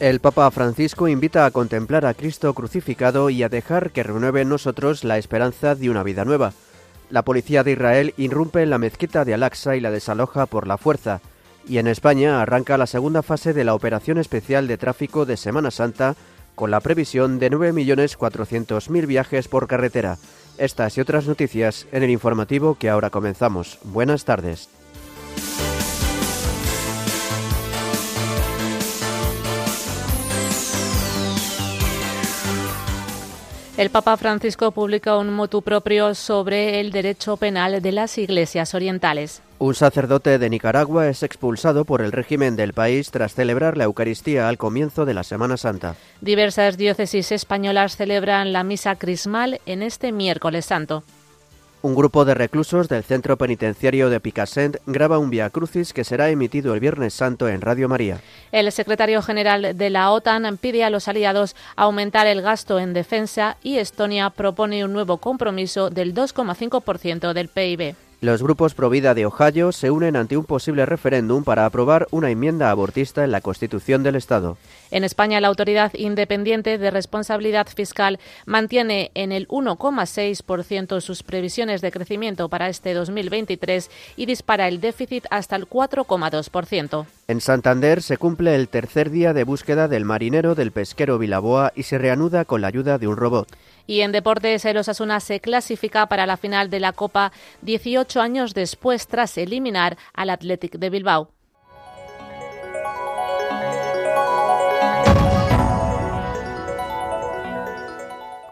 El Papa Francisco invita a contemplar a Cristo crucificado y a dejar que renueve en nosotros la esperanza de una vida nueva. La policía de Israel irrumpe en la mezquita de Al-Aqsa y la desaloja por la fuerza. Y en España arranca la segunda fase de la operación especial de tráfico de Semana Santa con la previsión de 9.400.000 viajes por carretera. Estas y otras noticias en el informativo que ahora comenzamos. Buenas tardes. El Papa Francisco publica un motu propio sobre el derecho penal de las iglesias orientales. Un sacerdote de Nicaragua es expulsado por el régimen del país tras celebrar la Eucaristía al comienzo de la Semana Santa. Diversas diócesis españolas celebran la misa crismal en este miércoles santo. Un grupo de reclusos del centro penitenciario de Picassent graba un Via Crucis que será emitido el Viernes Santo en Radio María. El secretario general de la OTAN pide a los aliados aumentar el gasto en defensa y Estonia propone un nuevo compromiso del 2,5% del PIB. Los grupos Provida de Ohio se unen ante un posible referéndum para aprobar una enmienda abortista en la Constitución del Estado. En España, la Autoridad Independiente de Responsabilidad Fiscal mantiene en el 1,6% sus previsiones de crecimiento para este 2023 y dispara el déficit hasta el 4,2%. En Santander se cumple el tercer día de búsqueda del marinero del pesquero Vilaboa y se reanuda con la ayuda de un robot. Y en deportes, el Osasuna se clasifica para la final de la Copa 18 años después tras eliminar al Athletic de Bilbao.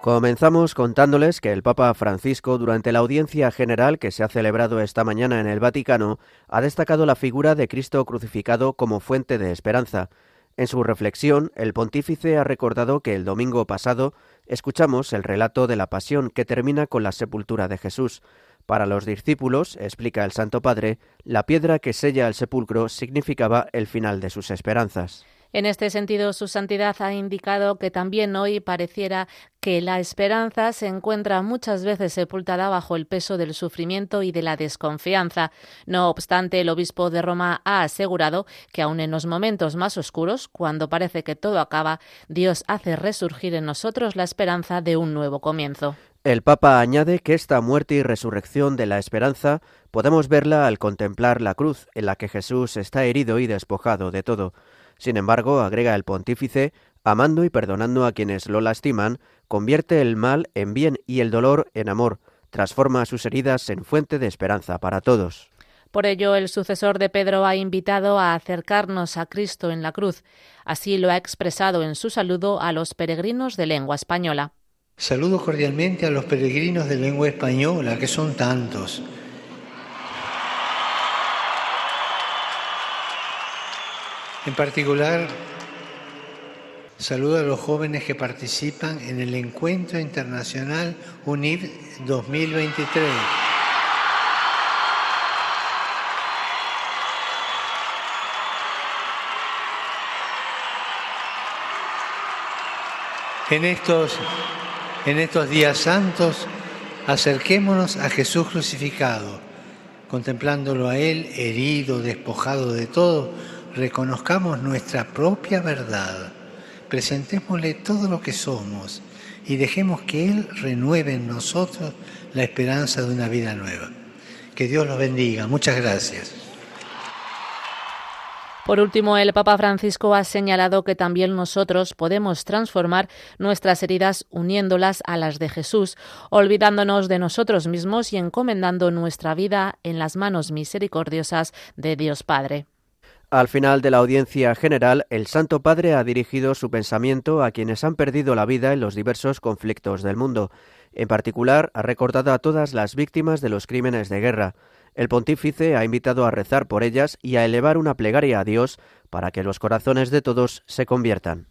Comenzamos contándoles que el Papa Francisco, durante la audiencia general que se ha celebrado esta mañana en el Vaticano, ha destacado la figura de Cristo crucificado como fuente de esperanza. En su reflexión, el pontífice ha recordado que el domingo pasado escuchamos el relato de la pasión que termina con la sepultura de Jesús. Para los discípulos, explica el Santo Padre, la piedra que sella el sepulcro significaba el final de sus esperanzas. En este sentido, su santidad ha indicado que también hoy pareciera que la esperanza se encuentra muchas veces sepultada bajo el peso del sufrimiento y de la desconfianza. No obstante, el obispo de Roma ha asegurado que aun en los momentos más oscuros, cuando parece que todo acaba, Dios hace resurgir en nosotros la esperanza de un nuevo comienzo. El Papa añade que esta muerte y resurrección de la esperanza podemos verla al contemplar la cruz en la que Jesús está herido y despojado de todo. Sin embargo, agrega el pontífice, amando y perdonando a quienes lo lastiman, convierte el mal en bien y el dolor en amor, transforma sus heridas en fuente de esperanza para todos. Por ello, el sucesor de Pedro ha invitado a acercarnos a Cristo en la cruz. Así lo ha expresado en su saludo a los peregrinos de lengua española. Saludo cordialmente a los peregrinos de lengua española, que son tantos En particular, saludo a los jóvenes que participan en el Encuentro Internacional UNIV 2023. En estos, en estos días santos, acerquémonos a Jesús crucificado, contemplándolo a Él herido, despojado de todo reconozcamos nuestra propia verdad, presentémosle todo lo que somos y dejemos que Él renueve en nosotros la esperanza de una vida nueva. Que Dios los bendiga. Muchas gracias. Por último, el Papa Francisco ha señalado que también nosotros podemos transformar nuestras heridas uniéndolas a las de Jesús, olvidándonos de nosotros mismos y encomendando nuestra vida en las manos misericordiosas de Dios Padre. Al final de la audiencia general, el Santo Padre ha dirigido su pensamiento a quienes han perdido la vida en los diversos conflictos del mundo. En particular, ha recordado a todas las víctimas de los crímenes de guerra. El pontífice ha invitado a rezar por ellas y a elevar una plegaria a Dios para que los corazones de todos se conviertan.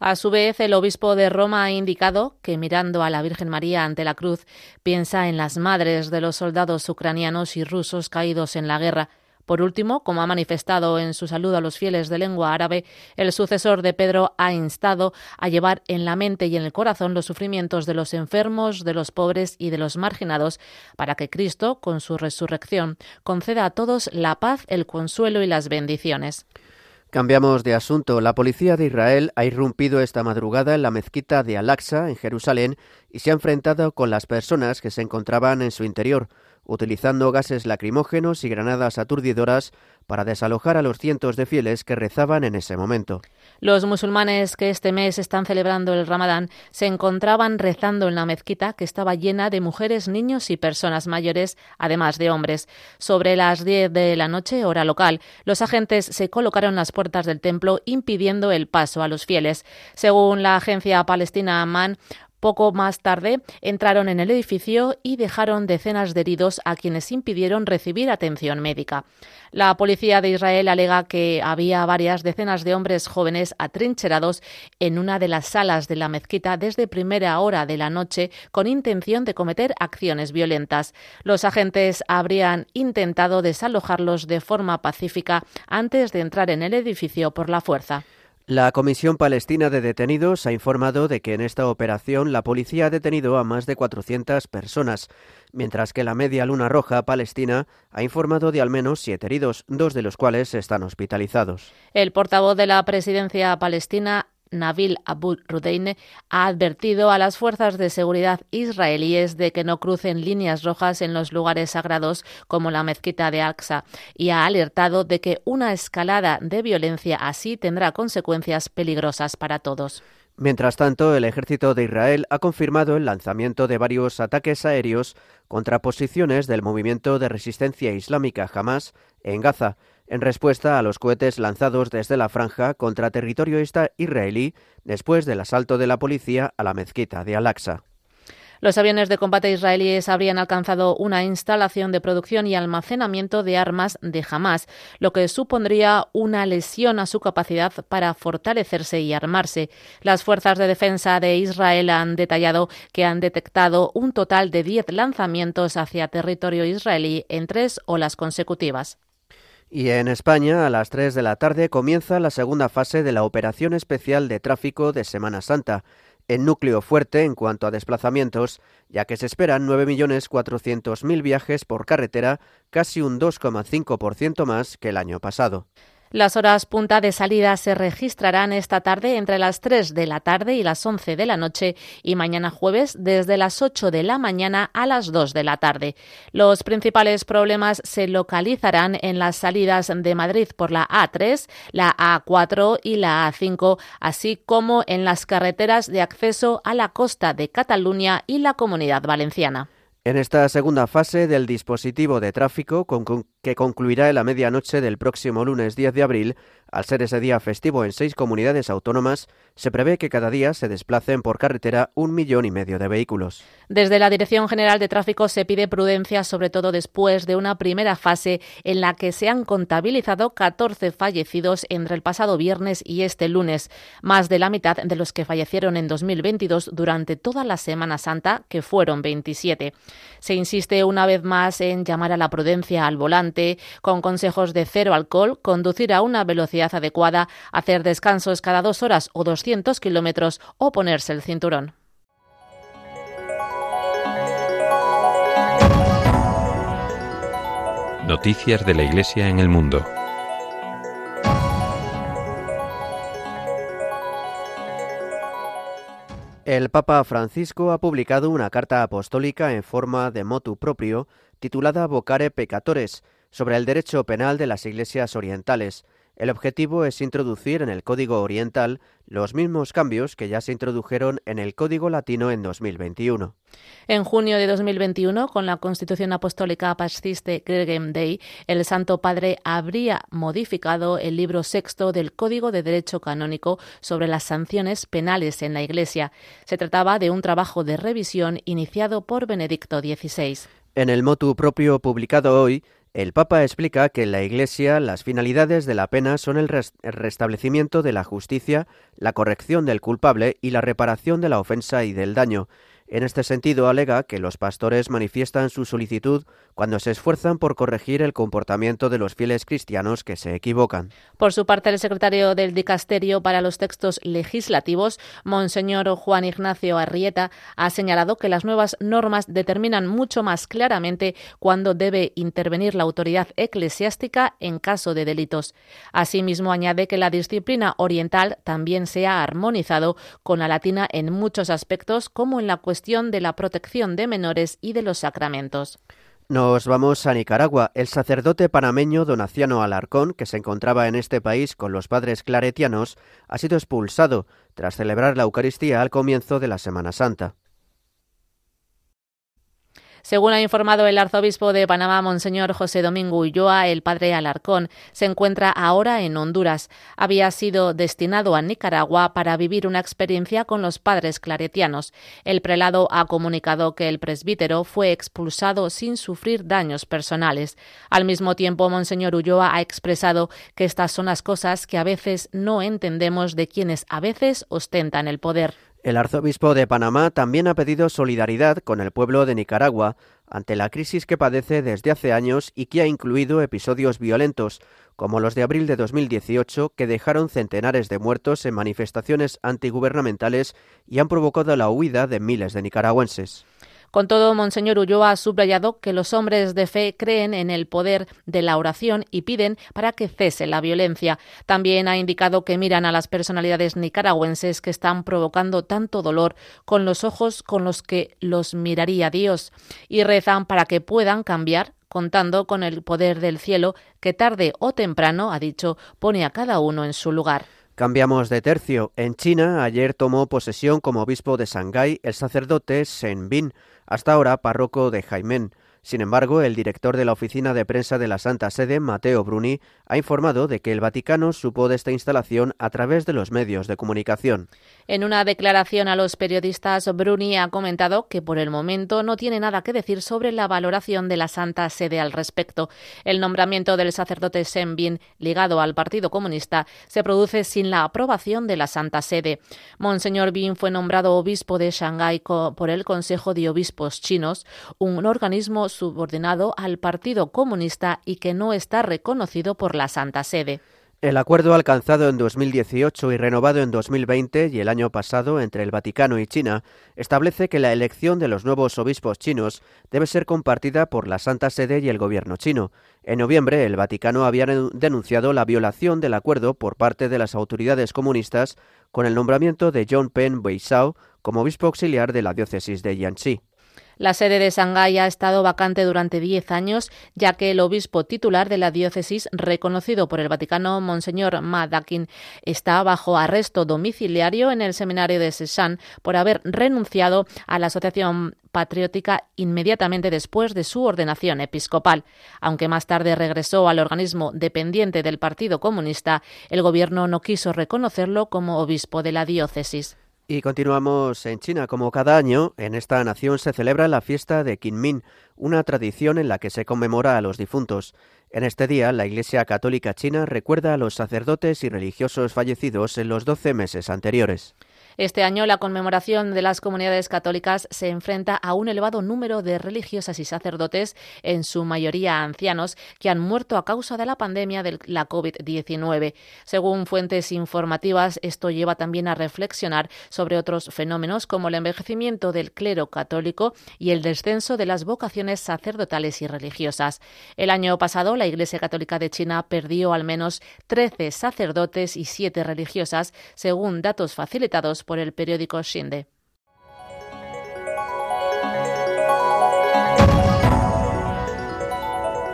A su vez, el obispo de Roma ha indicado que mirando a la Virgen María ante la cruz, piensa en las madres de los soldados ucranianos y rusos caídos en la guerra. Por último, como ha manifestado en su saludo a los fieles de lengua árabe, el sucesor de Pedro ha instado a llevar en la mente y en el corazón los sufrimientos de los enfermos, de los pobres y de los marginados, para que Cristo, con su resurrección, conceda a todos la paz, el consuelo y las bendiciones. Cambiamos de asunto. La policía de Israel ha irrumpido esta madrugada en la mezquita de Al-Aqsa, en Jerusalén, y se ha enfrentado con las personas que se encontraban en su interior, utilizando gases lacrimógenos y granadas aturdidoras para desalojar a los cientos de fieles que rezaban en ese momento. Los musulmanes que este mes están celebrando el Ramadán se encontraban rezando en la mezquita que estaba llena de mujeres, niños y personas mayores, además de hombres. Sobre las 10 de la noche, hora local, los agentes se colocaron las puertas del templo impidiendo el paso a los fieles. Según la agencia palestina Amman, poco más tarde entraron en el edificio y dejaron decenas de heridos a quienes impidieron recibir atención médica. La policía de Israel alega que había varias decenas de hombres jóvenes atrincherados en una de las salas de la mezquita desde primera hora de la noche con intención de cometer acciones violentas. Los agentes habrían intentado desalojarlos de forma pacífica antes de entrar en el edificio por la fuerza. La Comisión Palestina de Detenidos ha informado de que en esta operación la policía ha detenido a más de 400 personas, mientras que la Media Luna Roja Palestina ha informado de al menos siete heridos, dos de los cuales están hospitalizados. El portavoz de la presidencia palestina Nabil Abu Rudeine ha advertido a las fuerzas de seguridad israelíes de que no crucen líneas rojas en los lugares sagrados como la mezquita de Aqsa y ha alertado de que una escalada de violencia así tendrá consecuencias peligrosas para todos. Mientras tanto, el ejército de Israel ha confirmado el lanzamiento de varios ataques aéreos contra posiciones del movimiento de resistencia islámica Hamas en Gaza, en respuesta a los cohetes lanzados desde la franja contra territorio israelí después del asalto de la policía a la mezquita de Al-Aqsa. Los aviones de combate israelíes habrían alcanzado una instalación de producción y almacenamiento de armas de Hamas, lo que supondría una lesión a su capacidad para fortalecerse y armarse. Las fuerzas de defensa de Israel han detallado que han detectado un total de 10 lanzamientos hacia territorio israelí en tres olas consecutivas. Y en España, a las 3 de la tarde, comienza la segunda fase de la Operación Especial de Tráfico de Semana Santa, en núcleo fuerte en cuanto a desplazamientos, ya que se esperan 9.400.000 viajes por carretera, casi un 2,5% más que el año pasado. Las horas punta de salida se registrarán esta tarde entre las 3 de la tarde y las 11 de la noche y mañana jueves desde las 8 de la mañana a las 2 de la tarde. Los principales problemas se localizarán en las salidas de Madrid por la A3, la A4 y la A5, así como en las carreteras de acceso a la costa de Cataluña y la Comunidad Valenciana. En esta segunda fase del dispositivo de tráfico, que concluirá en la medianoche del próximo lunes 10 de abril, al ser ese día festivo en seis comunidades autónomas, se prevé que cada día se desplacen por carretera un millón y medio de vehículos. Desde la Dirección General de Tráfico se pide prudencia, sobre todo después de una primera fase en la que se han contabilizado 14 fallecidos entre el pasado viernes y este lunes, más de la mitad de los que fallecieron en 2022 durante toda la Semana Santa, que fueron 27. Se insiste una vez más en llamar a la prudencia al volante, con consejos de cero alcohol, conducir a una velocidad adecuada, hacer descansos cada dos horas o 200 kilómetros o ponerse el cinturón. Noticias de la Iglesia en el mundo. El Papa Francisco ha publicado una carta apostólica en forma de motu propio titulada Vocare Pecatores sobre el derecho penal de las iglesias orientales. El objetivo es introducir en el Código Oriental los mismos cambios que ya se introdujeron en el Código Latino en 2021. En junio de 2021, con la Constitución Apostólica Paciste Gregem Dei, el Santo Padre habría modificado el libro sexto del Código de Derecho Canónico sobre las sanciones penales en la Iglesia. Se trataba de un trabajo de revisión iniciado por Benedicto XVI. En el motu propio publicado hoy, El Papa explica que en la Iglesia las finalidades de la pena son el, restablecimiento de la justicia, la corrección del culpable y la reparación de la ofensa y del daño. En este sentido, alega que los pastores manifiestan su solicitud cuando se esfuerzan por corregir el comportamiento de los fieles cristianos que se equivocan. Por su parte, el secretario del Dicasterio para los Textos Legislativos, Monseñor Juan Ignacio Arrieta, ha señalado que las nuevas normas determinan mucho más claramente cuándo debe intervenir la autoridad eclesiástica en caso de delitos. Asimismo, añade que la disciplina oriental también se ha armonizado con la latina en muchos aspectos, como en la cuestión de la protección de menores y de los sacramentos. Nos vamos a Nicaragua. El sacerdote panameño Donaciano Alarcón, que se encontraba en este país con los padres claretianos, ha sido expulsado tras celebrar la Eucaristía al comienzo de la Semana Santa. Según ha informado el arzobispo de Panamá, Monseñor José Domingo Ulloa, el padre Alarcón se encuentra ahora en Honduras. Había sido destinado a Nicaragua para vivir una experiencia con los padres claretianos. El prelado ha comunicado que el presbítero fue expulsado sin sufrir daños personales. Al mismo tiempo, Monseñor Ulloa ha expresado que estas son las cosas que a veces no entendemos de quienes a veces ostentan el poder. El arzobispo de Panamá también ha pedido solidaridad con el pueblo de Nicaragua ante la crisis que padece desde hace años y que ha incluido episodios violentos, como los de abril de 2018, que dejaron centenares de muertos en manifestaciones antigubernamentales y han provocado la huida de miles de nicaragüenses. Con todo, Monseñor Ulloa ha subrayado que los hombres de fe creen en el poder de la oración y piden para que cese la violencia. También ha indicado que miran a las personalidades nicaragüenses que están provocando tanto dolor con los ojos con los que los miraría Dios y rezan para que puedan cambiar contando con el poder del cielo que tarde o temprano, ha dicho, pone a cada uno en su lugar. Cambiamos de tercio. En China, ayer tomó posesión como obispo de Shanghái el sacerdote Shen Bin, hasta ahora párroco de Jaimén. Sin embargo, el director de la oficina de prensa de la Santa Sede, Mateo Bruni, ha informado de que el Vaticano supo de esta instalación a través de los medios de comunicación. En una declaración a los periodistas, Bruni ha comentado que por el momento no tiene nada que decir sobre la valoración de la Santa Sede al respecto. El nombramiento del sacerdote Bin, ligado al Partido Comunista, se produce sin la aprobación de la Santa Sede. Monseñor Bin fue nombrado obispo de Shanghái por el Consejo de Obispos Chinos, un organismo subordinado al Partido Comunista y que no está reconocido por la Santa Sede. El acuerdo alcanzado en 2018 y renovado en 2020 y el año pasado entre el Vaticano y China establece que la elección de los nuevos obispos chinos debe ser compartida por la Santa Sede y el gobierno chino. En noviembre, el Vaticano había denunciado la violación del acuerdo por parte de las autoridades comunistas con el nombramiento de John Pen Weishao como obispo auxiliar de la diócesis de Yanxi. La sede de Shanghái ha estado vacante durante diez años, ya que el obispo titular de la diócesis, reconocido por el Vaticano, Monseñor Ma Dakin, está bajo arresto domiciliario en el seminario de Seshan por haber renunciado a la asociación patriótica inmediatamente después de su ordenación episcopal. Aunque más tarde regresó al organismo dependiente del Partido Comunista, el gobierno no quiso reconocerlo como obispo de la diócesis. Y continuamos en China. Como cada año, en esta nación se celebra la fiesta de Qingming, una tradición en la que se conmemora a los difuntos. En este día, la Iglesia Católica China recuerda a los sacerdotes y religiosos fallecidos en los doce meses anteriores. Este año la conmemoración de las comunidades católicas se enfrenta a un elevado número de religiosas y sacerdotes, en su mayoría ancianos, que han muerto a causa de la pandemia de la COVID-19. Según fuentes informativas, esto lleva también a reflexionar sobre otros fenómenos como el envejecimiento del clero católico y el descenso de las vocaciones sacerdotales y religiosas. El año pasado, la Iglesia Católica de China perdió al menos 13 sacerdotes y 7 religiosas, según datos facilitados por el periódico Shinde.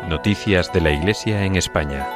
Noticias de la Iglesia en España.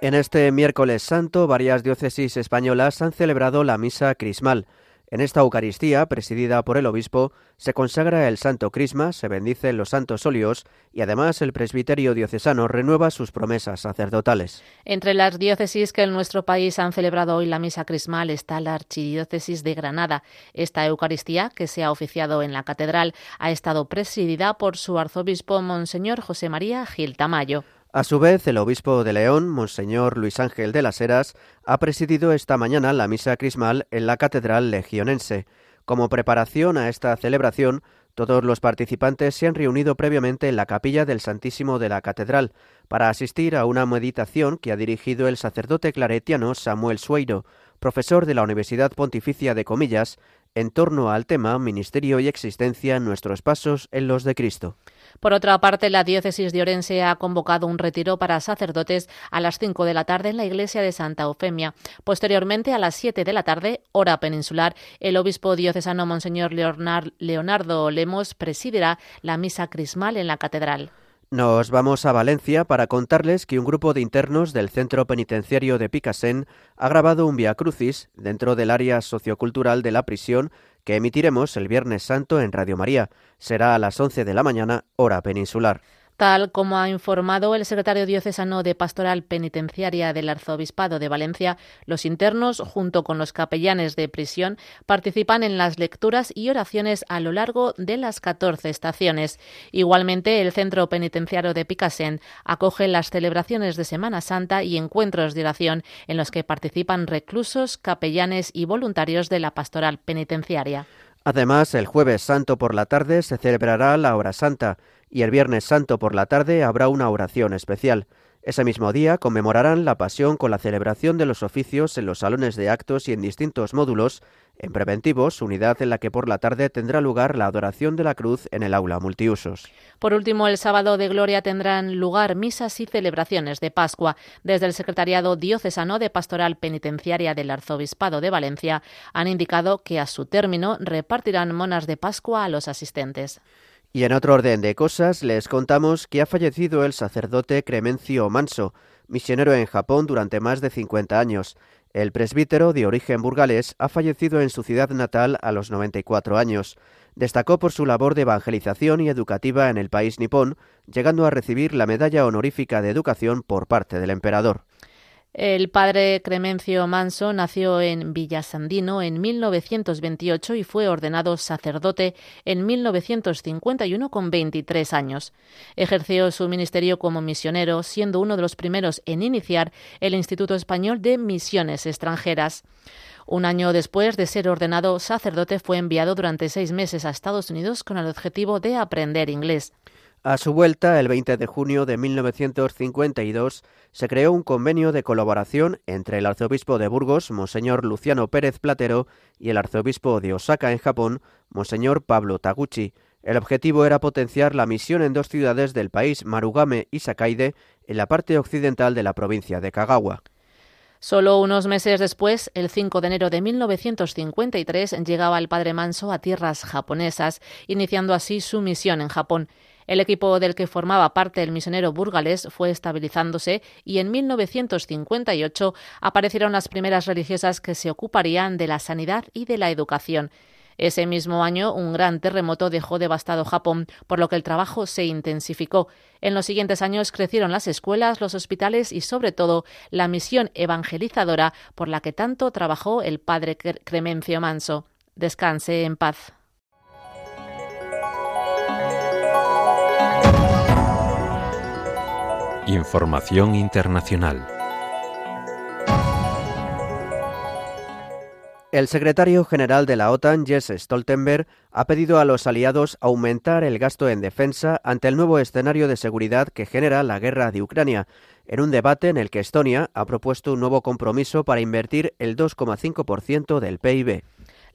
En este miércoles santo, varias diócesis españolas han celebrado la misa crismal. En esta Eucaristía, presidida por el obispo, se consagra el Santo Crisma, se bendicen los santos óleos y además el presbiterio diocesano renueva sus promesas sacerdotales. Entre las diócesis que en nuestro país han celebrado hoy la misa crismal está la Archidiócesis de Granada. Esta Eucaristía, que se ha oficiado en la catedral, ha estado presidida por su arzobispo Monseñor José María Gil Tamayo. A su vez, el obispo de León, Monseñor Luis Ángel de las Heras, ha presidido esta mañana la misa crismal en la Catedral Legionense. Como preparación a esta celebración, todos los participantes se han reunido previamente en la capilla del Santísimo de la Catedral para asistir a una meditación que ha dirigido el sacerdote claretiano Samuel Sueiro, profesor de la Universidad Pontificia de Comillas, en torno al tema Ministerio y Existencia Nuestros Pasos en los de Cristo. Por otra parte, la diócesis de Orense ha convocado un retiro para sacerdotes a las 5 de la tarde en la iglesia de Santa Eufemia. Posteriormente, a las 7 de la tarde, hora peninsular, el obispo diocesano Monseñor Leonardo Lemos presidirá la misa crismal en la catedral. Nos vamos a Valencia para contarles que un grupo de internos del centro penitenciario de Picasen ha grabado un Via Crucis dentro del área sociocultural de la prisión que emitiremos el Viernes Santo en Radio María. Será a las 11 de la mañana, hora peninsular. Tal como ha informado el secretario diocesano de Pastoral Penitenciaria del Arzobispado de Valencia, los internos, junto con los capellanes de prisión, participan en las lecturas y oraciones a lo largo de las 14 estaciones. Igualmente, el Centro Penitenciario de Picasen acoge las celebraciones de Semana Santa y encuentros de oración en los que participan reclusos, capellanes y voluntarios de la Pastoral Penitenciaria. Además, el jueves santo por la tarde se celebrará la hora santa y el Viernes Santo por la tarde habrá una oración especial. Ese mismo día conmemorarán la pasión con la celebración de los oficios en los salones de actos y en distintos módulos, en preventivos, unidad en la que por la tarde tendrá lugar la adoración de la cruz en el aula multiusos. Por último, el sábado de Gloria tendrán lugar misas y celebraciones de Pascua. Desde el Secretariado Diocesano de Pastoral Penitenciaria del Arzobispado de Valencia han indicado que a su término repartirán monas de Pascua a los asistentes. Y en otro orden de cosas, les contamos que ha fallecido el sacerdote Cremencio Manso, misionero en Japón durante más de 50 años. El presbítero de origen burgalés ha fallecido en su ciudad natal a los 94 años. Destacó por su labor de evangelización y educativa en el país nipón, llegando a recibir la medalla honorífica de educación por parte del emperador. El padre Cremencio Manso nació en Villasandino en 1928 y fue ordenado sacerdote en 1951 con 23 años. Ejerció su ministerio como misionero, siendo uno de los primeros en iniciar el Instituto Español de Misiones Extranjeras. Un año después de ser ordenado sacerdote fue enviado durante seis meses a Estados Unidos con el objetivo de aprender inglés. A su vuelta, el 20 de junio de 1952, se creó un convenio de colaboración entre el arzobispo de Burgos, Monseñor Luciano Pérez Platero, y el arzobispo de Osaka, en Japón, Monseñor Pablo Taguchi. El objetivo era potenciar la misión en dos ciudades del país, Marugame y Sakaide, en la parte occidental de la provincia de Kagawa. Solo unos meses después, el 5 de enero de 1953, llegaba el padre Manso a tierras japonesas, iniciando así su misión en Japón. El equipo del que formaba parte el misionero burgalés fue estabilizándose y en 1958 aparecieron las primeras religiosas que se ocuparían de la sanidad y de la educación. Ese mismo año, un gran terremoto dejó devastado Japón, por lo que el trabajo se intensificó. En los siguientes años crecieron las escuelas, los hospitales y, sobre todo, la misión evangelizadora por la que tanto trabajó el padre Cremencio Manso. Descanse en paz. Información internacional. El secretario general de la OTAN, Jens Stoltenberg, ha pedido a los aliados aumentar el gasto en defensa ante el nuevo escenario de seguridad que genera la guerra de Ucrania, en un debate en el que Estonia ha propuesto un nuevo compromiso para invertir el 2,5% del PIB.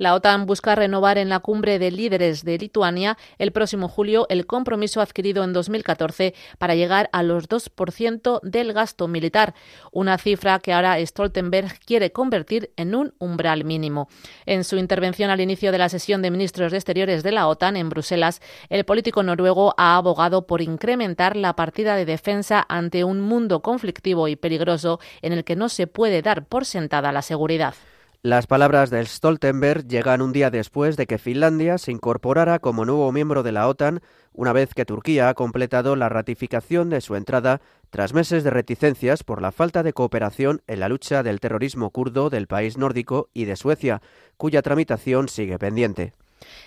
La OTAN busca renovar en la cumbre de líderes de Lituania el próximo julio el compromiso adquirido en 2014 para llegar a los 2% del gasto militar, una cifra que ahora Stoltenberg quiere convertir en un umbral mínimo. En su intervención al inicio de la sesión de ministros de Exteriores de la OTAN en Bruselas, el político noruego ha abogado por incrementar la partida de defensa ante un mundo conflictivo y peligroso en el que no se puede dar por sentada la seguridad. Las palabras del Stoltenberg llegan un día después de que Finlandia se incorporara como nuevo miembro de la OTAN, una vez que Turquía ha completado la ratificación de su entrada tras meses de reticencias por la falta de cooperación en la lucha del terrorismo kurdo del país nórdico y de Suecia, cuya tramitación sigue pendiente.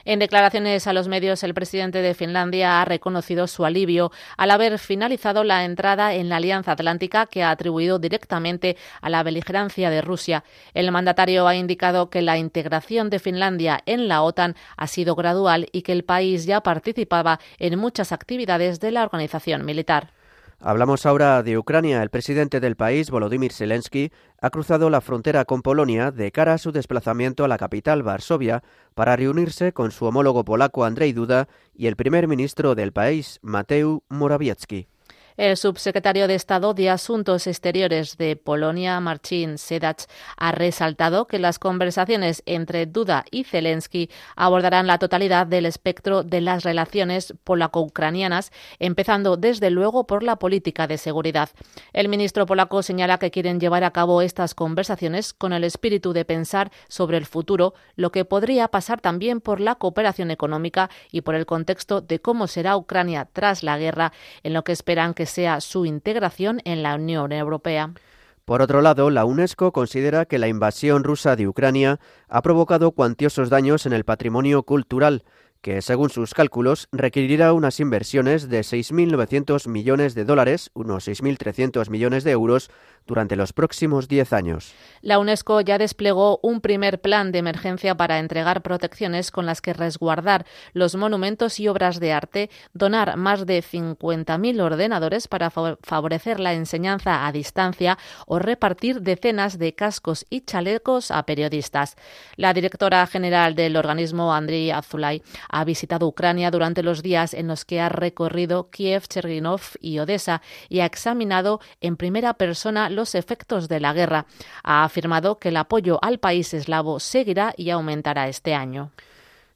En declaraciones a los medios, el presidente de Finlandia ha reconocido su alivio al haber finalizado la entrada en la Alianza Atlántica que ha atribuido directamente a la beligerancia de Rusia. El mandatario ha indicado que la integración de Finlandia en la OTAN ha sido gradual y que el país ya participaba en muchas actividades de la organización militar. Hablamos ahora de Ucrania. El presidente del país, Volodymyr Zelensky, ha cruzado la frontera con Polonia de cara a su desplazamiento a la capital, Varsovia, para reunirse con su homólogo polaco Andrzej Duda y el primer ministro del país, Mateusz Morawiecki. El subsecretario de Estado de Asuntos Exteriores de Polonia, Marcin Sedach, ha resaltado que las conversaciones entre Duda y Zelensky abordarán la totalidad del espectro de las relaciones polaco-ucranianas, empezando desde luego por la política de seguridad. El ministro polaco señala que quieren llevar a cabo estas conversaciones con el espíritu de pensar sobre el futuro, lo que podría pasar también por la cooperación económica y por el contexto de cómo será Ucrania tras la guerra, en lo que esperan su integración en la Unión Europea. Por otro lado, la UNESCO considera que la invasión rusa de Ucrania ha provocado cuantiosos daños en el patrimonio cultural, que según sus cálculos requerirá unas inversiones de 6.900 millones de dólares, unos 6.300 millones de euros, durante los próximos 10 años. La UNESCO ya desplegó un primer plan de emergencia para entregar protecciones con las que resguardar los monumentos y obras de arte, donar más de 50.000 ordenadores para favorecer la enseñanza a distancia o repartir decenas de cascos y chalecos a periodistas. La directora general del organismo, Andriy Azulay, ha visitado Ucrania durante los días en los que ha recorrido Kiev, Cherninov y Odessa y ha examinado en primera persona los efectos de la guerra. Ha afirmado que el apoyo al país eslavo seguirá y aumentará este año.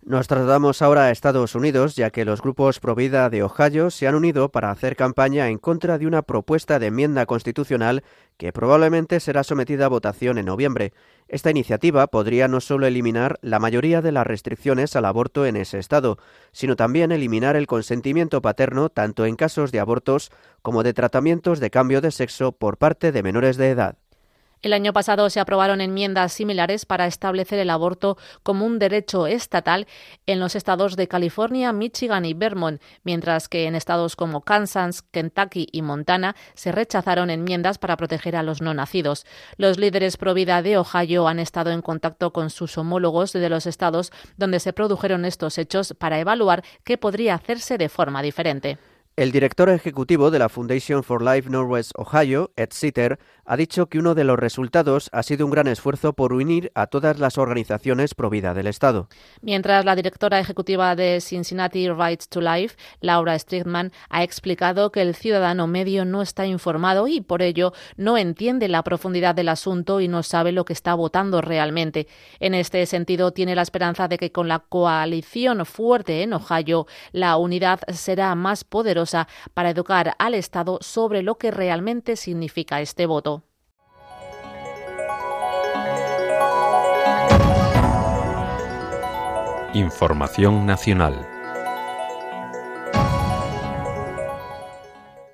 Nos trasladamos ahora a Estados Unidos, ya que los grupos Provida de Ohio se han unido para hacer campaña en contra de una propuesta de enmienda constitucional que probablemente será sometida a votación en noviembre. Esta iniciativa podría no solo eliminar la mayoría de las restricciones al aborto en ese estado, sino también eliminar el consentimiento paterno tanto en casos de abortos como de tratamientos de cambio de sexo por parte de menores de edad. El año pasado se aprobaron enmiendas similares para establecer el aborto como un derecho estatal en los estados de California, Michigan y Vermont, mientras que en estados como Kansas, Kentucky y Montana se rechazaron enmiendas para proteger a los no nacidos. Los líderes pro vida de Ohio han estado en contacto con sus homólogos de los estados donde se produjeron estos hechos para evaluar qué podría hacerse de forma diferente. El director ejecutivo de la Foundation for Life Northwest Ohio, Ed Sitter, ha dicho que uno de los resultados ha sido un gran esfuerzo por unir a todas las organizaciones pro vida del Estado. Mientras la directora ejecutiva de Cincinnati Rights to Life, Laura Strickman, ha explicado que el ciudadano medio no está informado y por ello no entiende la profundidad del asunto y no sabe lo que está votando realmente. En este sentido, tiene la esperanza de que con la coalición fuerte en Ohio, la unidad será más poderosa para educar al Estado sobre lo que realmente significa este voto. Información nacional.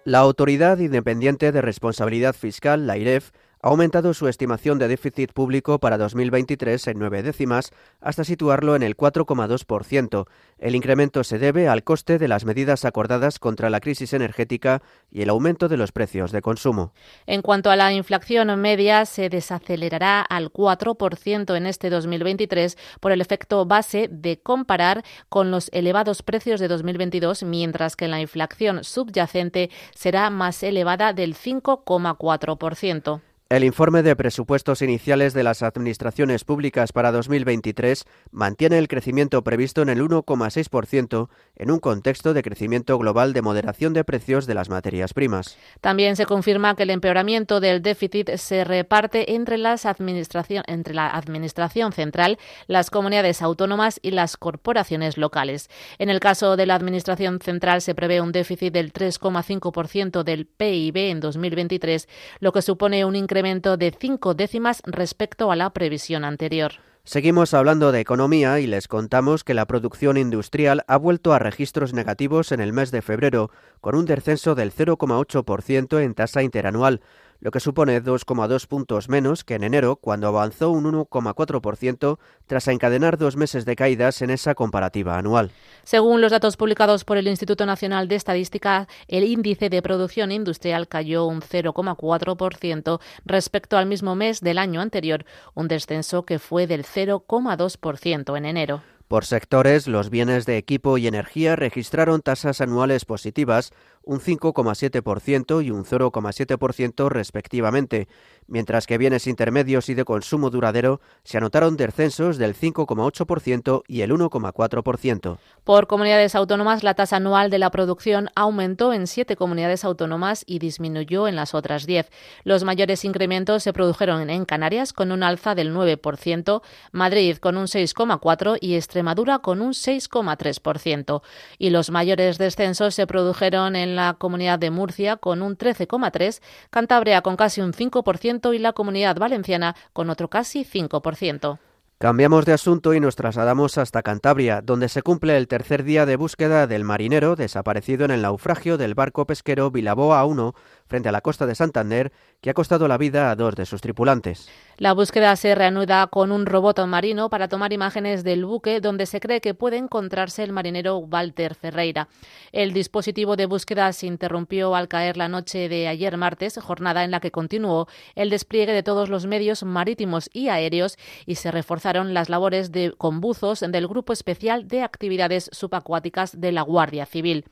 La Autoridad Independiente de Responsabilidad Fiscal, la IREF, ha aumentado su estimación de déficit público para 2023 en nueve décimas hasta situarlo en el 4,2%. El incremento se debe al coste de las medidas acordadas contra la crisis energética y el aumento de los precios de consumo. En cuanto a la inflación media, se desacelerará al 4% en este 2023 por el efecto base de comparar con los elevados precios de 2022, mientras que la inflación subyacente será más elevada del 5,4%. El informe de presupuestos iniciales de las administraciones públicas para 2023 mantiene el crecimiento previsto en el 1,6% en un contexto de crecimiento global de moderación de precios de las materias primas. También se confirma que el empeoramiento del déficit se reparte entre, las administración, entre la Administración central, las comunidades autónomas y las corporaciones locales. En el caso de la Administración central se prevé un déficit del 3,5% del PIB en 2023, lo que supone un incremento incremento de cinco décimas respecto a la previsión anterior. Seguimos hablando de economía y les contamos que la producción industrial ha vuelto a registros negativos en el mes de febrero, con un descenso del 0,8% en tasa interanual, lo que supone 2,2 puntos menos que en enero, cuando avanzó un 1,4% tras encadenar dos meses de caídas en esa comparativa anual. Según los datos publicados por el Instituto Nacional de Estadística, el índice de producción industrial cayó un 0,4% respecto al mismo mes del año anterior, un descenso que fue del 0,2% en enero. Por sectores, los bienes de equipo y energía registraron tasas anuales positivas, un 5,7% y un 0,7% respectivamente, mientras que bienes intermedios y de consumo duradero se anotaron descensos del 5,8% y el 1,4%. Por comunidades autónomas, la tasa anual de la producción aumentó en siete comunidades autónomas y disminuyó en las otras diez. Los mayores incrementos se produjeron en Canarias con un alza del 9%, Madrid con un 6,4% y Extremadura con un 6,3%. Y los mayores descensos se produjeron en la comunidad de Murcia con un 13,3%, Cantabria con casi un 5% y la comunidad valenciana con otro casi 5%. Cambiamos de asunto y nos trasladamos hasta Cantabria, donde se cumple el tercer día de búsqueda del marinero desaparecido en el naufragio del barco pesquero Vilaboa 1 frente a la costa de Santander, que ha costado la vida a dos de sus tripulantes. La búsqueda se reanuda con un robot marino para tomar imágenes del buque donde se cree que puede encontrarse el marinero Walter Ferreira. El dispositivo de búsqueda se interrumpió al caer la noche de ayer martes, jornada en la que continuó el despliegue de todos los medios marítimos y aéreos y se reforzaron las labores de, con buzos del Grupo Especial de Actividades Subacuáticas de la Guardia Civil.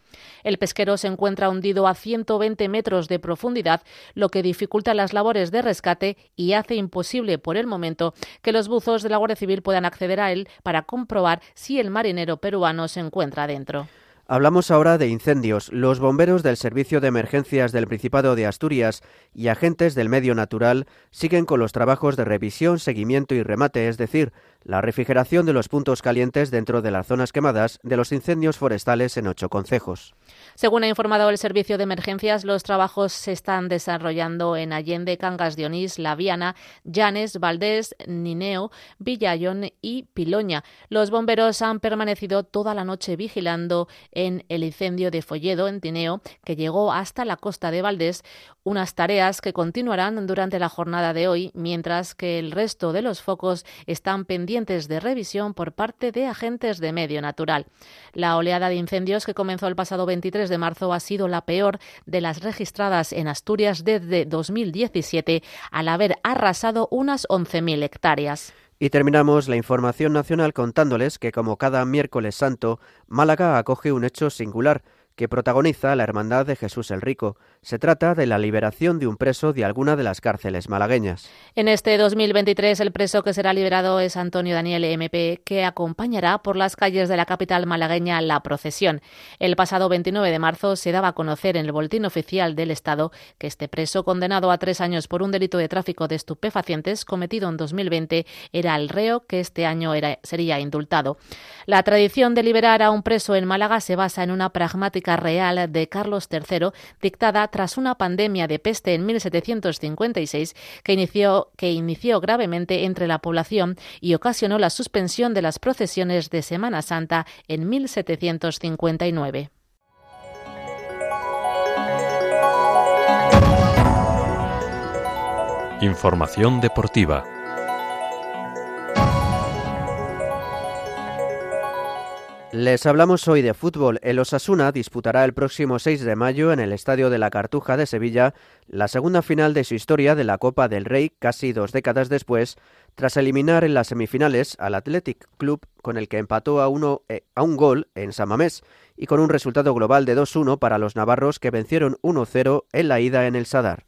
El pesquero se encuentra hundido a 120 metros de profundidad, lo que dificulta las labores de rescate y hace imposible por el momento que los buzos de la Guardia Civil puedan acceder a él para comprobar si el marinero peruano se encuentra dentro. Hablamos ahora de incendios. Los bomberos del Servicio de Emergencias del Principado de Asturias y agentes del medio natural siguen con los trabajos de revisión, seguimiento y remate, es decir, la refrigeración de los puntos calientes dentro de las zonas quemadas de los incendios forestales en ocho concejos. Según ha informado el Servicio de Emergencias, los trabajos se están desarrollando en Allende, Cangas de Onís, La Viana, Llanes, Valdés, Nineo, Villayón y Piloña. Los bomberos han permanecido toda la noche vigilando en el incendio de Folledo, en Tineo, que llegó hasta la costa de Valdés, unas tareas que continuarán durante la jornada de hoy, mientras que el resto de los focos están pendientes de revisión por parte de agentes de medio natural. La oleada de incendios que comenzó el pasado 23 de marzo ha sido la peor de las registradas en Asturias desde 2017, al haber arrasado unas 11.000 hectáreas. Y terminamos la información nacional contándoles que, como cada miércoles santo, Málaga acoge un hecho singular que protagoniza la Hermandad de Jesús el Rico. Se trata de la liberación de un preso de alguna de las cárceles malagueñas. En este 2023 el preso que será liberado es Antonio Daniel MP, que acompañará por las calles de la capital malagueña la procesión. El pasado 29 de marzo se daba a conocer en el boletín oficial del Estado que este preso, condenado a tres años por un delito de tráfico de estupefacientes cometido en 2020, era el reo que este año sería indultado. La tradición de liberar a un preso en Málaga se basa en una pragmática real de Carlos III dictada tras una pandemia de peste en 1756 que inició, que inició gravemente entre la población y ocasionó la suspensión de las procesiones de Semana Santa en 1759. Información deportiva. Les hablamos hoy de fútbol. El Osasuna disputará el próximo 6 de mayo en el Estadio de la Cartuja de Sevilla la segunda final de su historia de la Copa del Rey casi dos décadas después, tras eliminar en las semifinales al Athletic Club con el que empató a, uno, eh, a un gol en Samamés y con un resultado global de 2-1 para los navarros que vencieron 1-0 en la ida en el Sadar.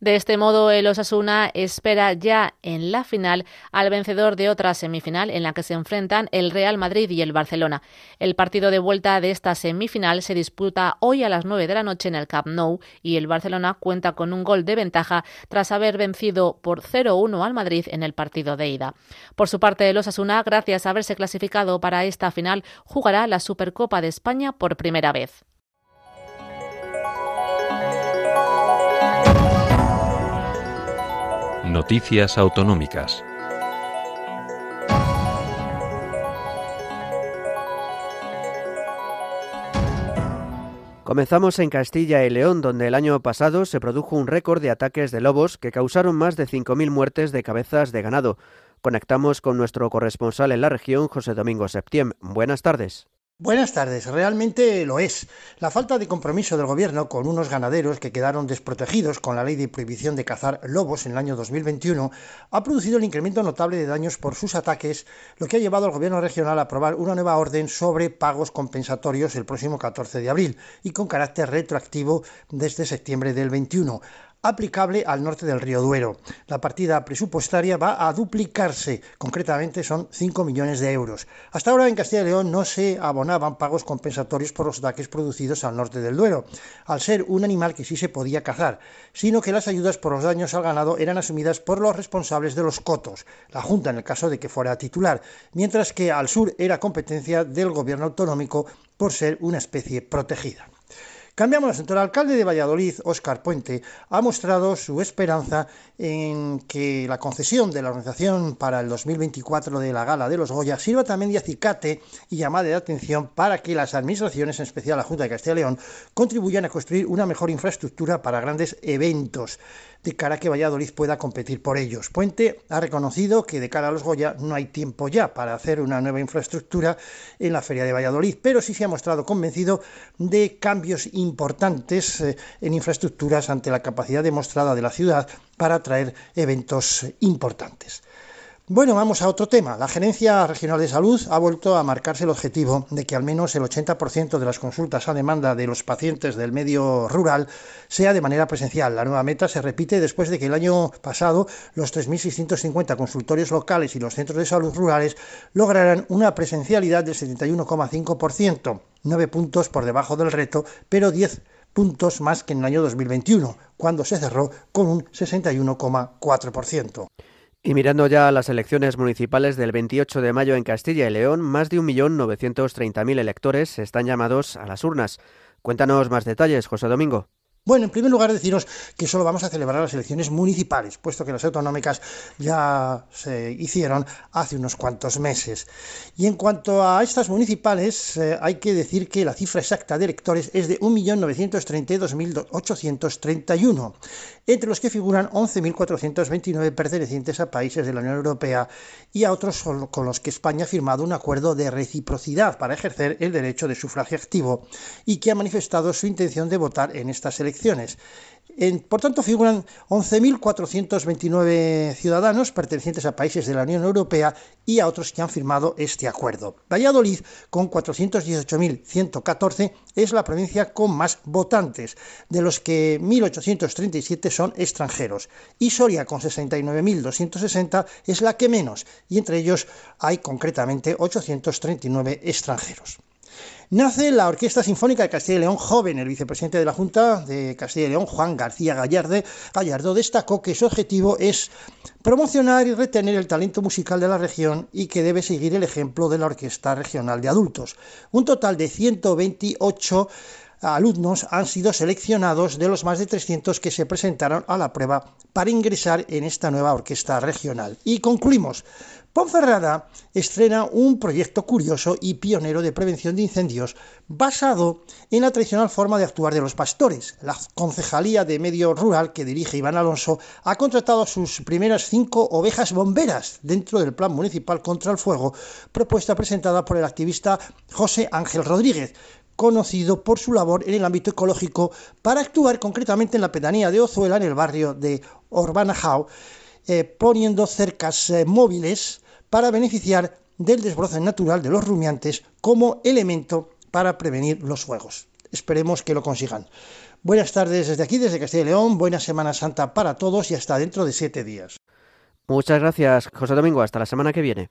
De este modo, el Osasuna espera ya en la final al vencedor de otra semifinal en la que se enfrentan el Real Madrid y el Barcelona. El partido de vuelta de esta semifinal se disputa hoy a las 9 de la noche en el Camp Nou y el Barcelona cuenta con un gol de ventaja tras haber vencido por 0-1 al Madrid en el partido de ida. Por su parte, el Osasuna, gracias a haberse clasificado para esta final, jugará la Supercopa de España por primera vez. Noticias Autonómicas. Comenzamos en Castilla y León, donde el año pasado se produjo un récord de ataques de lobos que causaron más de 5.000 muertes de cabezas de ganado. Conectamos con nuestro corresponsal en la región, José Domingo Septién. Buenas tardes. Buenas tardes, realmente lo es. La falta de compromiso del gobierno con unos ganaderos que quedaron desprotegidos con la ley de prohibición de cazar lobos en el año 2021 ha producido el incremento notable de daños por sus ataques, lo que ha llevado al gobierno regional a aprobar una nueva orden sobre pagos compensatorios el próximo 14 de abril y con carácter retroactivo desde septiembre del 21 aplicable al norte del río Duero. La partida presupuestaria va a duplicarse, concretamente son 5 millones de euros. Hasta ahora en Castilla y León no se abonaban pagos compensatorios por los ataques producidos al norte del Duero, al ser un animal que sí se podía cazar, sino que las ayudas por los daños al ganado eran asumidas por los responsables de los cotos, la Junta en el caso de que fuera titular, mientras que al sur era competencia del gobierno autonómico por ser una especie protegida. Cambiamos El alcalde de Valladolid, Óscar Puente, ha mostrado su esperanza en que la concesión de la organización para el 2024 de la Gala de los Goya sirva también de acicate y llamada de atención para que las administraciones, en especial la Junta de Castilla y León, contribuyan a construir una mejor infraestructura para grandes eventos de cara a que Valladolid pueda competir por ellos. Puente ha reconocido que de cara a los Goya no hay tiempo ya para hacer una nueva infraestructura en la Feria de Valladolid, pero sí se ha mostrado convencido de cambios importantes eh, en infraestructuras ante la capacidad demostrada de la ciudad para atraer eventos importantes. Bueno, vamos a otro tema. La Gerencia Regional de Salud ha vuelto a marcarse el objetivo de que al menos el 80% de las consultas a demanda de los pacientes del medio rural sea de manera presencial. La nueva meta se repite después de que el año pasado los 3.650 consultorios locales y los centros de salud rurales lograran una presencialidad del 71,5%, nueve puntos por debajo del reto, pero 10 puntos más que en el año 2021, cuando se cerró con un 61,4%. Y mirando ya las elecciones municipales del 28 de mayo en Castilla y León, más de 1.930.000 electores están llamados a las urnas. Cuéntanos más detalles, José Domingo. Bueno, en primer lugar deciros que solo vamos a celebrar las elecciones municipales, puesto que las autonómicas ya se hicieron hace unos cuantos meses. Y en cuanto a estas municipales, eh, hay que decir que la cifra exacta de electores es de 1.932.831, entre los que figuran 11.429 pertenecientes a países de la Unión Europea y a otros con los que España ha firmado un acuerdo de reciprocidad para ejercer el derecho de sufragio activo y que ha manifestado su intención de votar en estas elecciones por tanto, figuran 11.429 ciudadanos pertenecientes a países de la Unión Europea y a otros que han firmado este acuerdo. Valladolid, con 418.114, es la provincia con más votantes, de los que 1.837 son extranjeros. Y Soria, con 69.260, es la que menos, y entre ellos hay concretamente 839 extranjeros. Nace la Orquesta Sinfónica de Castilla y León joven. El vicepresidente de la Junta de Castilla y León, Juan García Gallarde, Gallardo, destacó que su objetivo es promocionar y retener el talento musical de la región y que debe seguir el ejemplo de la Orquesta Regional de Adultos. Un total de 128 alumnos han sido seleccionados de los más de 300 que se presentaron a la prueba para ingresar en esta nueva orquesta regional. Y concluimos. Ponferrada estrena un proyecto curioso y pionero de prevención de incendios basado en la tradicional forma de actuar de los pastores. La Concejalía de Medio Rural que dirige Iván Alonso ha contratado sus primeras cinco ovejas bomberas dentro del Plan Municipal contra el Fuego, propuesta presentada por el activista José Ángel Rodríguez, conocido por su labor en el ámbito ecológico para actuar concretamente en la pedanía de Ozuela, en el barrio de Orbanajao, eh, poniendo cercas eh, móviles para beneficiar del desbroce natural de los rumiantes como elemento para prevenir los fuegos. Esperemos que lo consigan. Buenas tardes desde aquí, desde Castilla y León. Buena Semana Santa para todos y hasta dentro de siete días. Muchas gracias, José Domingo. Hasta la semana que viene.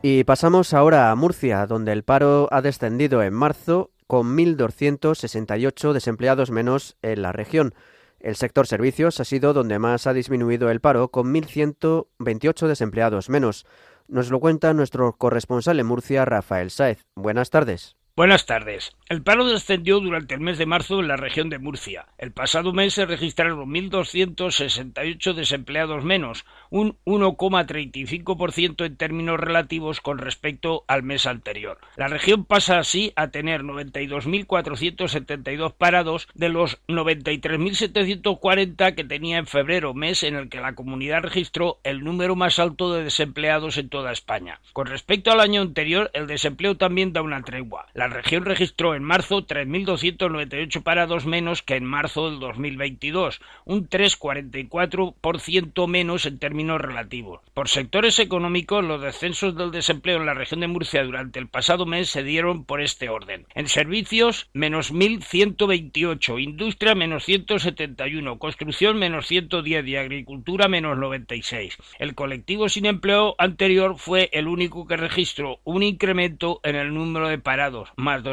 Y pasamos ahora a Murcia, donde el paro ha descendido en marzo con 1.268 desempleados menos en la región. El sector servicios ha sido donde más ha disminuido el paro, con 1.128 desempleados menos. Nos lo cuenta nuestro corresponsal en Murcia, Rafael Saez. Buenas tardes. Buenas tardes. El paro descendió durante el mes de marzo en la región de Murcia. El pasado mes se registraron 1.268 desempleados menos, un 1,35% en términos relativos con respecto al mes anterior. La región pasa así a tener 92.472 parados de los 93.740 que tenía en febrero, mes en el que la comunidad registró el número más alto de desempleados en toda España. Con respecto al año anterior, el desempleo también da una tregua. La región registró en marzo 3.298 parados menos que en marzo del 2022, un 3,44% menos en términos relativos. Por sectores económicos, los descensos del desempleo en la región de Murcia durante el pasado mes se dieron por este orden. En servicios, menos 1.128, industria menos 171, construcción menos 110 y agricultura menos 96. El colectivo sin empleo anterior fue el único que registró un incremento en el número de parados, más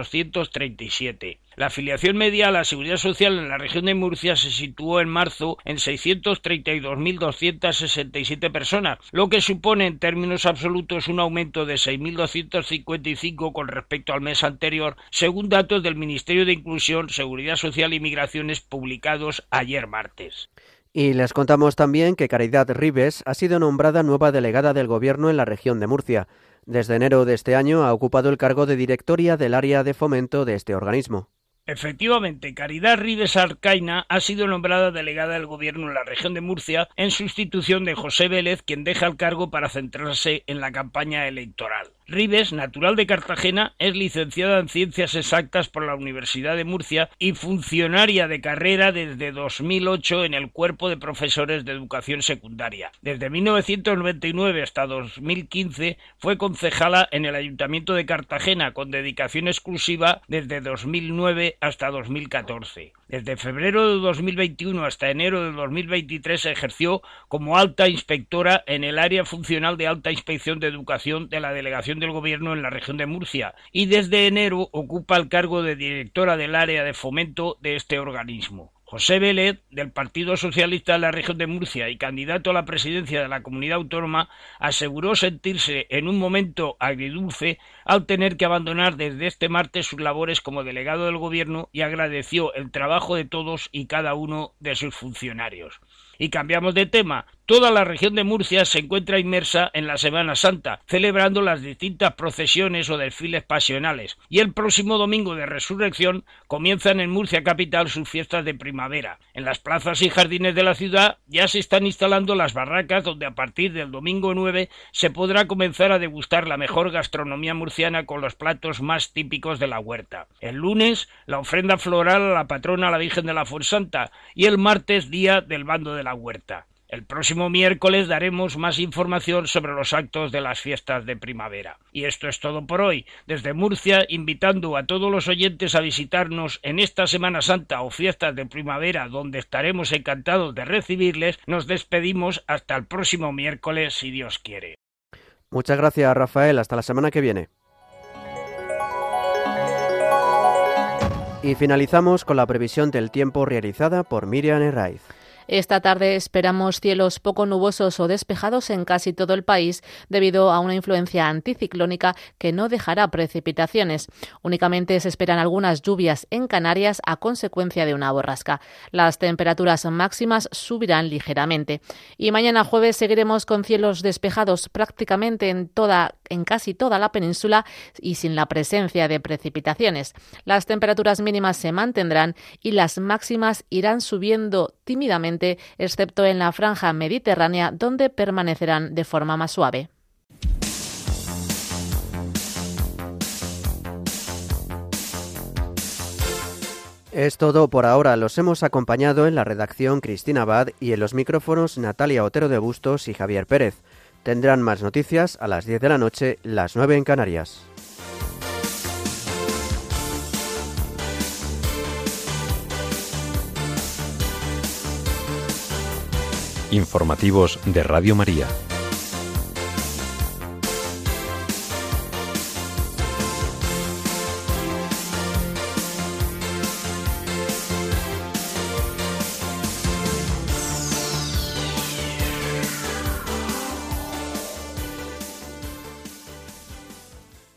237. La afiliación media a la Seguridad Social en la región de Murcia se situó en marzo en 632.267 personas, lo que supone en términos absolutos un aumento de 6.255 con respecto al mes anterior, según datos del Ministerio de Inclusión, Seguridad Social y Migraciones publicados ayer martes. Y les contamos también que Caridad Ribes ha sido nombrada nueva delegada del Gobierno en la región de Murcia. Desde enero de este año ha ocupado el cargo de directoria del área de fomento de este organismo. Efectivamente, Caridad Rives Arcaina ha sido nombrada delegada del Gobierno en la región de Murcia en sustitución de José Vélez, quien deja el cargo para centrarse en la campaña electoral. Ribes, natural de Cartagena, es licenciada en Ciencias Exactas por la Universidad de Murcia y funcionaria de carrera desde 2008 en el Cuerpo de Profesores de Educación Secundaria. Desde 1999 hasta 2015 fue concejala en el Ayuntamiento de Cartagena con dedicación exclusiva desde 2009 hasta 2014. Desde febrero de 2021 hasta enero de 2023 ejerció como alta inspectora en el área funcional de alta inspección de educación de la Delegación del Gobierno en la región de Murcia y desde enero ocupa el cargo de directora del área de fomento de este organismo. José Vélez, del Partido Socialista de la región de Murcia y candidato a la presidencia de la comunidad autónoma, aseguró sentirse en un momento agridulce al tener que abandonar desde este martes sus labores como delegado del Gobierno y agradeció el trabajo de todos y cada uno de sus funcionarios. Y cambiamos de tema. Toda la región de Murcia se encuentra inmersa en la Semana Santa, celebrando las distintas procesiones o desfiles pasionales. Y el próximo domingo de resurrección comienzan en Murcia capital sus fiestas de primavera. En las plazas y jardines de la ciudad ya se están instalando las barracas donde a partir del domingo 9 se podrá comenzar a degustar la mejor gastronomía murciana con los platos más típicos de la huerta. El lunes la ofrenda floral a la patrona la Virgen de la Fuensanta y el martes día del bando de la huerta. El próximo miércoles daremos más información sobre los actos de las fiestas de primavera. Y esto es todo por hoy. Desde Murcia, invitando a todos los oyentes a visitarnos en esta Semana Santa o fiestas de primavera, donde estaremos encantados de recibirles, nos despedimos hasta el próximo miércoles, si Dios quiere. Muchas gracias, Rafael. Hasta la semana que viene. Y finalizamos con la previsión del tiempo realizada por Miriam Herraiz. Esta tarde esperamos cielos poco nubosos o despejados en casi todo el país debido a una influencia anticiclónica que no dejará precipitaciones. Únicamente se esperan algunas lluvias en Canarias a consecuencia de una borrasca. Las temperaturas máximas subirán ligeramente. Y mañana jueves seguiremos con cielos despejados prácticamente en toda en casi toda la península y sin la presencia de precipitaciones. Las temperaturas mínimas se mantendrán y las máximas irán subiendo tímidamente, excepto en la franja mediterránea, donde permanecerán de forma más suave. Es todo por ahora. Los hemos acompañado en la redacción Cristina Abad y en los micrófonos Natalia Otero de Bustos y Javier Pérez. Tendrán más noticias a las 10 de la noche, las 9 en Canarias. Informativos de Radio María.